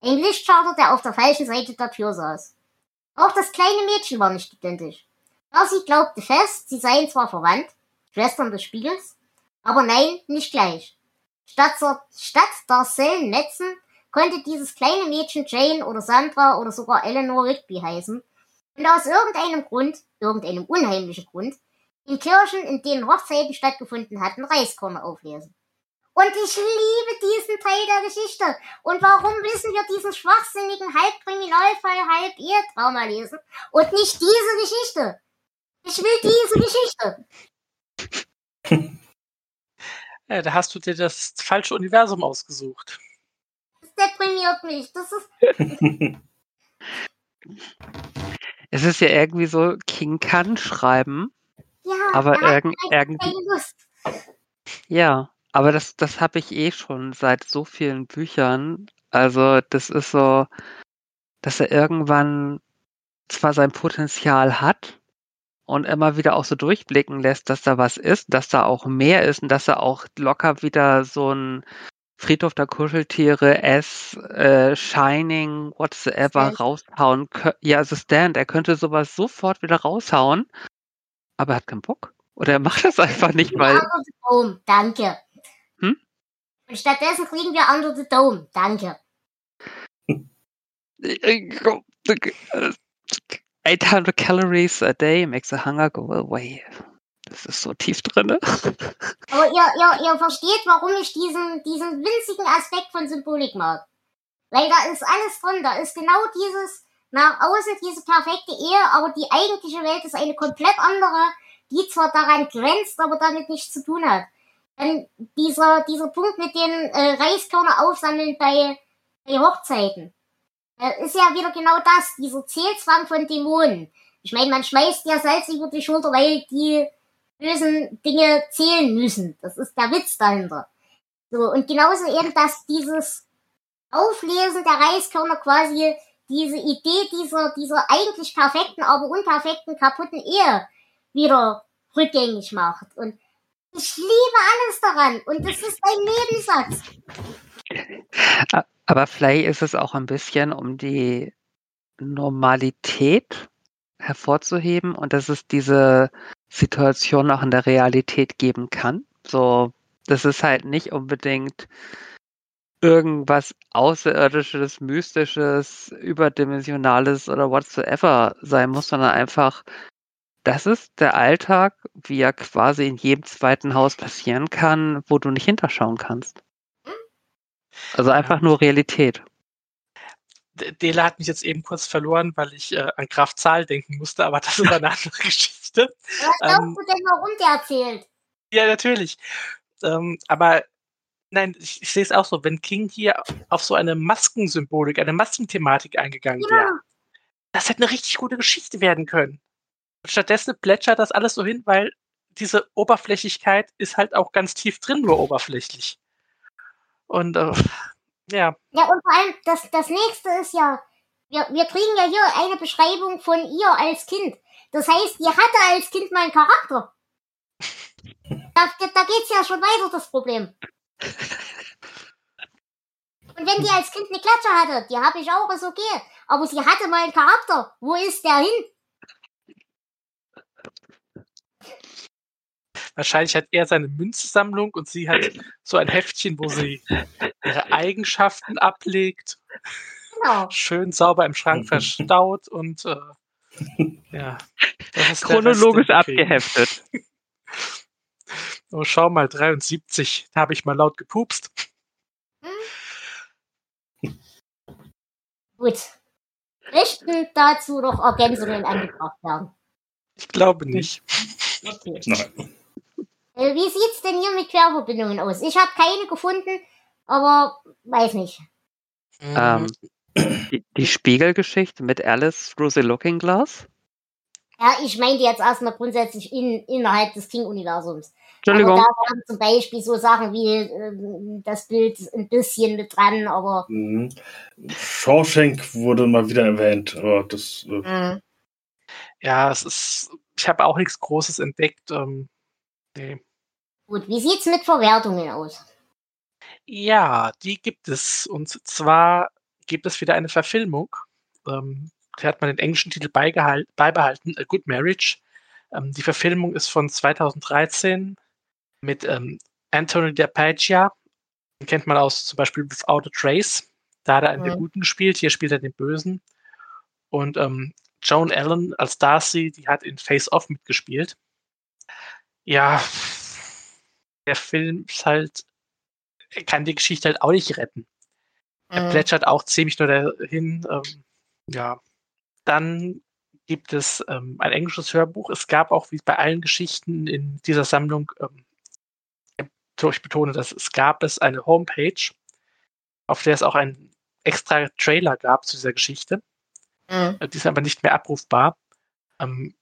S3: Ein Lichtschalter, der auf der falschen Seite der Tür saß. Auch das kleine Mädchen war nicht identisch. Darcy glaubte fest, sie seien zwar verwandt, Schwestern des Spiegels, aber nein, nicht gleich. Statt, der- statt der Sellen Netzen konnte dieses kleine Mädchen Jane oder Sandra oder sogar Eleanor Rigby heißen, und aus irgendeinem Grund, irgendeinem unheimlichen Grund, in Kirchen, in denen Hochzeiten stattgefunden hatten, Reiskörner auflesen. Und ich liebe diesen Teil der Geschichte. Und warum müssen wir diesen schwachsinnigen halb Kriminalfall, halb Ehetrauma lesen und nicht diese Geschichte? Ich will diese Geschichte.
S5: Ja, da hast du dir das falsche Universum ausgesucht.
S3: Das deprimiert mich. Das ist.
S2: Es ist ja irgendwie so, King kann schreiben,
S3: Ja,
S2: aber
S3: er einfach
S2: irgendwie, ja, aber das, das habe ich eh schon seit so vielen Büchern. Also das ist so, dass er irgendwann zwar sein Potenzial hat und immer wieder auch so durchblicken lässt, dass da was ist, dass da auch mehr ist und dass er auch locker wieder so ein Friedhof der Kuscheltiere, S, äh, Shining, whatsoever
S3: Stand.
S2: raushauen. Ja, also Stand, er könnte sowas sofort wieder raushauen, aber er hat keinen Bock. Oder er macht das einfach nicht, weil,
S3: Under the Dome, danke.
S2: Hm?
S3: Und stattdessen kriegen wir Under the Dome, danke.
S2: 800 calories a day makes the hunger go away. Das ist so tief drin.
S3: Aber ihr, ihr, ihr versteht, warum ich diesen, diesen winzigen Aspekt von Symbolik mag. Weil da ist alles drin, da ist genau dieses, nach außen diese perfekte Ehe, aber die eigentliche Welt ist eine komplett andere, die zwar daran grenzt, aber damit nichts zu tun hat. Dann dieser, dieser Punkt mit den äh, Reiskörner aufsammeln bei, bei Hochzeiten. Äh, ist ja wieder genau das, dieser Zählzwang von Dämonen. Ich meine, man schmeißt ja Salz über die Schulter, weil die bösen Dinge zählen müssen. Das ist der Witz dahinter. So, und genauso eben, dass dieses Auflesen der Reiskörner quasi diese Idee dieser, dieser eigentlich perfekten, aber unperfekten, kaputten Ehe wieder rückgängig macht. Und ich liebe alles daran. Und das ist ein Nebensatz.
S2: Aber vielleicht ist es auch ein bisschen, um die Normalität hervorzuheben und dass es diese Situation auch in der Realität geben kann. So, das ist halt nicht unbedingt irgendwas Außerirdisches, Mystisches, Überdimensionales oder whatsoever sein muss, sondern einfach, das ist der Alltag, wie er quasi in jedem zweiten Haus passieren kann, wo du nicht hinterschauen kannst. Also einfach nur Realität.
S5: Dela hat mich jetzt eben kurz verloren, weil ich äh, an Graf Zahl denken musste, aber das ist eine andere Geschichte.
S3: Was glaubst
S5: Ähm,
S3: du denn, warum der erzählt?
S5: Ja, natürlich. Ähm, aber nein, ich, ich sehe es auch so, wenn King hier auf so eine Maskensymbolik, eine Maskenthematik eingegangen wäre,
S3: Ja,
S5: das hätte eine richtig gute Geschichte werden können. Und stattdessen plätschert das alles so hin, weil diese Oberflächlichkeit ist halt auch ganz tief drin, nur oberflächlich. Und äh, ja,
S3: ja, und vor allem, das, das nächste ist ja, wir, wir kriegen ja hier eine Beschreibung von ihr als Kind. Das heißt, die hatte als Kind mal einen Charakter. Da, da, da geht's ja schon weiter, das Problem. Und wenn die als Kind eine Klatsche hatte, die habe ich auch, ist okay. Aber sie hatte mal einen Charakter. Wo ist der hin?
S5: Wahrscheinlich hat er seine Münzsammlung und sie hat so ein Heftchen, wo sie ihre Eigenschaften ablegt,
S3: Genau.
S5: schön sauber im Schrank verstaut und äh, ja. das ist der
S2: Chronologisch abgeheftet.
S5: Oh, schau mal, 73. Da habe ich mal laut gepupst.
S3: Gut. Möchten dazu noch Ergänzungen angebracht werden?
S5: Ich glaube nicht.
S3: Okay.
S1: Nein.
S3: Äh, wie sieht's denn hier mit Querverbindungen aus? Ich habe keine gefunden, aber weiß nicht.
S2: Ähm, die, die Spiegelgeschichte mit Alice through the Looking Glass.
S3: Ja, ich meinte jetzt erstmal grundsätzlich in, innerhalb des King-Universums.
S2: Entschuldigung.
S3: Aber da waren zum Beispiel so Sachen wie ähm, das Bild ein bisschen mit dran, aber
S1: Mhm. Shawshank wurde mal wieder erwähnt, aber das. Äh,
S3: mh,
S5: Ja, es ist. Ich habe auch nichts Großes entdeckt. Ähm, nee.
S3: gut. Wie sieht's mit Verwertungen aus?
S5: Ja, die gibt es. Und zwar gibt es wieder eine Verfilmung. Ähm, da hat man den englischen Titel beibehalten, A Good Marriage. Ähm, die Verfilmung ist von 2013 mit ähm, Anthony DePaggia. Den kennt man aus zum Beispiel Without a Trace. Da hat er einen der
S3: Mhm.
S5: Guten gespielt, hier spielt er den Bösen. Und ähm, Joan Allen als Darcy, die hat in Face Off mitgespielt. Ja, der Film ist halt, kann die Geschichte halt auch nicht retten. Er
S3: Mhm.
S5: plätschert auch ziemlich nur dahin. Ähm, ja, dann gibt es ähm, ein englisches Hörbuch. Es gab auch, wie bei allen Geschichten in dieser Sammlung, ähm, ich betone das, es gab es eine Homepage, auf der es auch einen extra Trailer gab zu dieser Geschichte.
S3: Mhm.
S5: Äh, Die ist aber nicht mehr abrufbar. Ähm,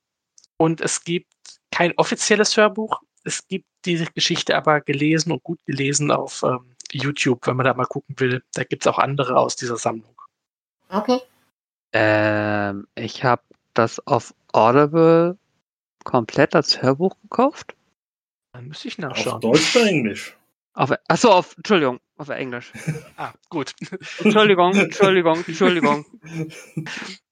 S5: und es gibt kein offizielles Hörbuch. Es gibt diese Geschichte aber gelesen und gut gelesen auf ähm, YouTube, wenn man da mal gucken will. Da gibt es auch andere aus dieser Sammlung.
S3: Okay.
S2: Ähm, ich habe das auf Audible komplett als Hörbuch gekauft.
S5: Dann müsste ich
S1: Auf
S5: nachschauen.
S1: Deutsch oder Englisch?
S2: Auf, achso, auf, Entschuldigung, auf Englisch.
S5: Ah, gut.
S2: Entschuldigung, Entschuldigung, Entschuldigung.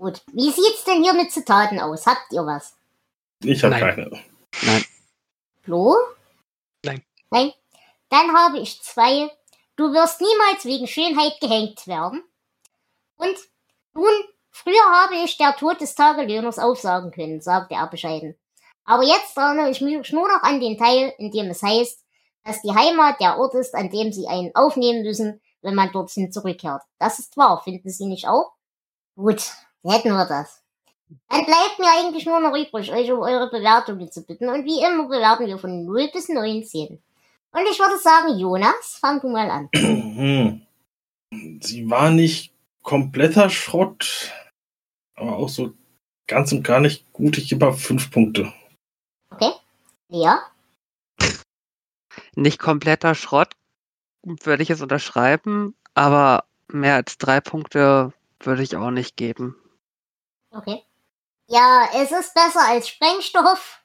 S3: Gut. Wie sieht's denn hier mit Zitaten aus? Habt ihr was?
S1: Ich habe
S5: Nein.
S1: keine.
S3: Flo?
S5: Nein.
S3: Nein? Dann habe ich zwei. Du wirst niemals wegen Schönheit gehängt werden. Und nun, früher habe ich der Tod des Tagelöhners aufsagen können, sagte er bescheiden. Aber jetzt erinnere ich mich nur noch an den Teil, in dem es heißt, dass die Heimat der Ort ist, an dem sie einen aufnehmen müssen, wenn man dorthin zurückkehrt. Das ist wahr, finden Sie nicht auch? Gut, hätten wir das. Dann bleibt mir eigentlich nur noch übrig, euch um eure Bewertungen zu bitten. Und wie immer bewerten wir von 0 bis 19. Und ich würde sagen, Jonas, fang du mal an.
S1: Sie war nicht kompletter Schrott, aber auch so ganz und gar nicht gut. Ich gebe mal fünf Punkte.
S3: Okay? Ja?
S2: Nicht kompletter Schrott, würde ich es unterschreiben, aber mehr als drei Punkte würde ich auch nicht geben.
S3: Okay. Ja, es ist besser als Sprengstoff,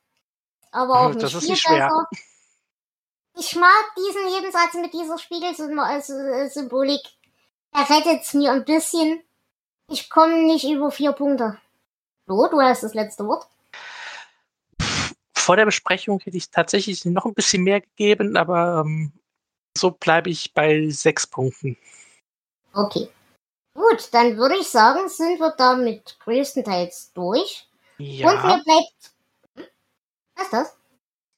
S3: aber auch
S5: Hm,
S3: nicht viel besser. Ich mag diesen Nebensatz mit dieser Spiegelsymbolik. Er rettet's mir ein bisschen. Ich komme nicht über vier Punkte. Flo, du hast das letzte Wort.
S5: Vor der Besprechung hätte ich tatsächlich noch ein bisschen mehr gegeben, aber ähm, so bleibe ich bei sechs Punkten.
S3: Okay. Gut, dann würde ich sagen, sind wir damit größtenteils durch. Und mir
S5: Ja,
S3: bleibt. Hm? Was ist das?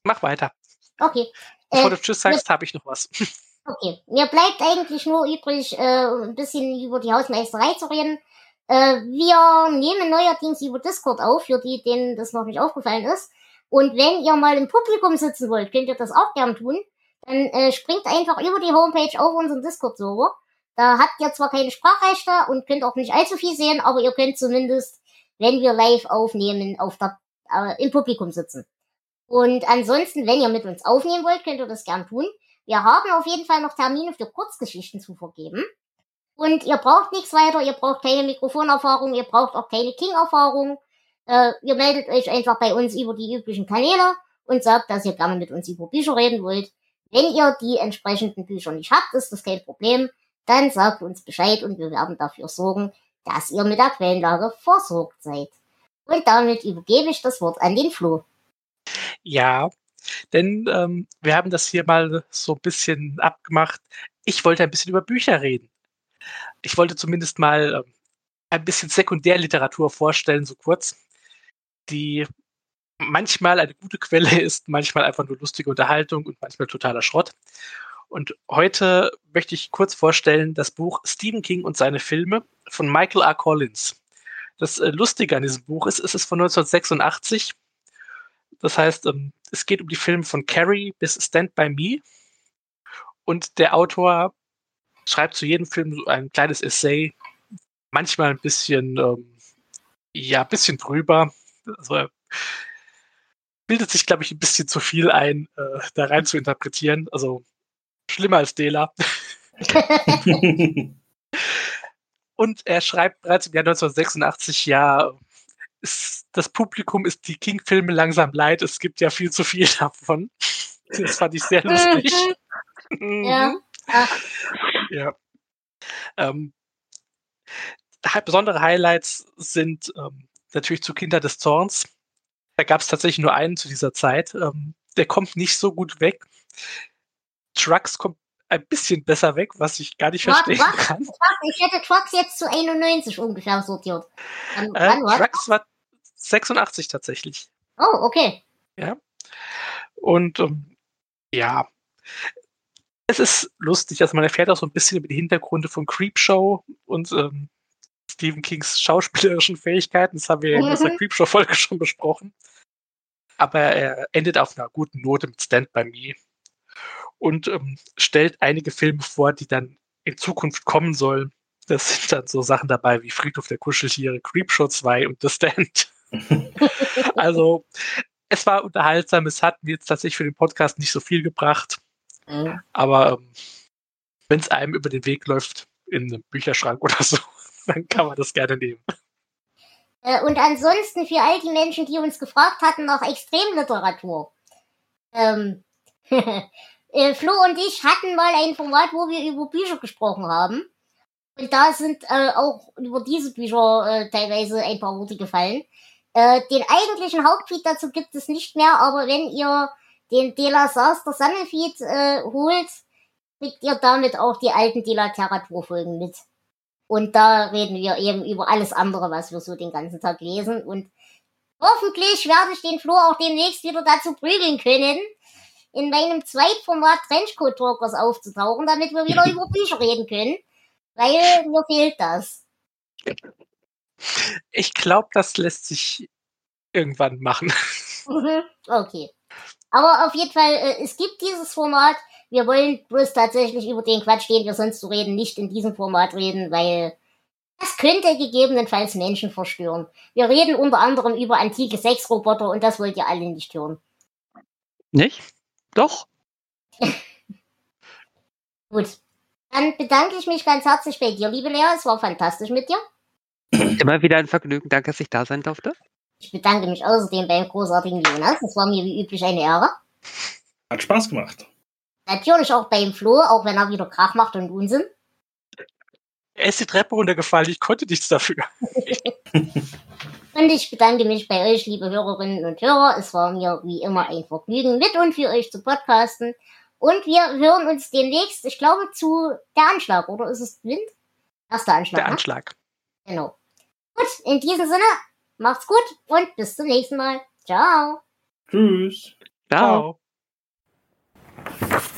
S5: mach weiter.
S3: Okay.
S5: Bevor
S3: Äh,
S5: du Tschüss sagst, habe ich noch was.
S3: Okay, mir bleibt eigentlich nur übrig, äh, ein bisschen über die Hausmeisterei zu reden. Äh, wir nehmen neuerdings über Discord auf, für die, denen das noch nicht aufgefallen ist. Und wenn ihr mal im Publikum sitzen wollt, könnt ihr das auch gern tun. Dann äh, springt einfach über die Homepage auf unseren Discord-Server. Da habt ihr zwar keine Sprachrechte und könnt auch nicht allzu viel sehen, aber ihr könnt zumindest, wenn wir live aufnehmen, auf der, äh, im Publikum sitzen. Und ansonsten, wenn ihr mit uns aufnehmen wollt, könnt ihr das gern tun. Wir haben auf jeden Fall noch Termine für Kurzgeschichten zu vergeben. Und ihr braucht nichts weiter, ihr braucht keine Mikrofonerfahrung, ihr braucht auch keine King-Erfahrung. Äh, ihr meldet euch einfach bei uns über die üblichen Kanäle und sagt, dass ihr gerne mit uns über Bücher reden wollt. Wenn ihr die entsprechenden Bücher nicht habt, ist das kein Problem. Dann sagt uns Bescheid und wir werden dafür sorgen, dass ihr mit der Quellenlage versorgt seid. Und damit übergebe ich das Wort an den Flo.
S5: Ja, denn ähm, wir haben das hier mal so ein bisschen abgemacht. Ich wollte ein bisschen über Bücher reden. Ich wollte zumindest mal ähm, ein bisschen Sekundärliteratur vorstellen, so kurz, die manchmal eine gute Quelle ist, manchmal einfach nur lustige Unterhaltung und manchmal totaler Schrott. Und heute möchte ich kurz vorstellen das Buch Stephen King und seine Filme von Michael R. Collins. Das äh, Lustige an diesem Buch ist, es ist von 1986. Das heißt, ähm, es geht um die Filme von Carrie bis Stand By Me. Und der Autor schreibt zu jedem Film ein kleines Essay, manchmal ein bisschen, ähm, ja, ein bisschen drüber. Also bildet sich, glaube ich, ein bisschen zu viel ein, äh, da rein zu interpretieren. Also schlimmer als Dela. Und er schreibt bereits im Jahr 1986, ja, ist, das Publikum ist die King-Filme langsam leid. Es gibt ja viel zu viel davon. Das fand ich sehr lustig.
S3: Ja.
S5: ja. Ähm, besondere Highlights sind ähm, natürlich zu Kinder des Zorns. Da gab es tatsächlich nur einen zu dieser Zeit. Ähm, der kommt nicht so gut weg. Trucks kommt ein bisschen besser weg, was ich gar nicht
S3: Truck,
S5: verstehen
S3: was?
S5: kann.
S3: Truck, ich hätte Trucks jetzt zu 91 ungefähr sortiert. Dann,
S5: Äh? Trucks war 86 tatsächlich.
S3: Oh, okay.
S5: Und ähm, ja, es ist lustig, also man erfährt auch so ein bisschen über die Hintergründe von Creepshow und ähm, Stephen Kings schauspielerischen Fähigkeiten. Das haben wir ja in dieser
S3: Mhm.
S5: Creepshow-Folge schon besprochen. Aber er endet auf einer guten Note mit Stand By Me und ähm, stellt einige Filme vor, die dann in Zukunft kommen sollen. Das sind dann so Sachen dabei wie Friedhof der Kuscheltiere, Creepshow 2 und The Stand. also, es war unterhaltsam. Es hat mir jetzt tatsächlich für den Podcast nicht so viel gebracht.
S3: Mhm.
S5: Aber ähm, wenn es einem über den Weg läuft, in einem Bücherschrank oder so, dann kann man das gerne nehmen.
S3: Äh, und ansonsten für all die Menschen, die uns gefragt hatten nach Extremliteratur. Ähm, äh, Flo und ich hatten mal ein Format, wo wir über Bücher gesprochen haben. Und da sind äh, auch über diese Bücher äh, teilweise ein paar Worte gefallen. Äh, den eigentlichen Hauptfeed dazu gibt es nicht mehr, aber wenn ihr den De La Saster Sammelfeed äh, holt, kriegt ihr damit auch die alten De La Literaturfolgen mit. Und da reden wir eben über alles andere, was wir so den ganzen Tag lesen. Und hoffentlich werde ich den Flo auch demnächst wieder dazu prügeln können, in meinem Zweitformat Trenchcoat Talkers aufzutauchen, damit wir wieder über Bücher reden können. Weil mir fehlt das.
S5: Ich glaube, das lässt sich irgendwann machen.
S3: Mhm, okay. Aber auf jeden Fall, äh, es gibt dieses Format. Wir wollen bloß tatsächlich über den Quatsch, den wir sonst so reden, nicht in diesem Format reden, weil das könnte gegebenenfalls Menschen verstören. Wir reden unter anderem über antike Sexroboter und das wollt ihr alle nicht hören.
S2: Nicht? Doch.
S3: Gut. Dann bedanke ich mich ganz herzlich bei dir, liebe Lea. Es war fantastisch mit dir.
S2: Immer wieder ein Vergnügen. Danke, dass ich da sein durfte.
S3: Ich bedanke mich außerdem beim großartigen Jonas. Es war mir wie üblich eine Ehre.
S1: Hat Spaß gemacht.
S3: Natürlich auch beim Flo, auch wenn er wieder Krach macht und Unsinn.
S5: Er ist die Treppe runtergefallen, ich konnte nichts dafür.
S3: Und ich bedanke mich bei euch, liebe Hörerinnen und Hörer. Es war mir wie immer ein Vergnügen, mit und für euch zu podcasten. Und wir hören uns demnächst, ich glaube, zu der Anschlag, oder ist es Wind? Erster Anschlag.
S5: Der
S3: ne?
S5: Anschlag.
S3: Genau. Gut, in diesem Sinne, macht's gut und bis zum nächsten Mal. Ciao.
S1: Tschüss.
S2: Ciao.
S5: Ciao.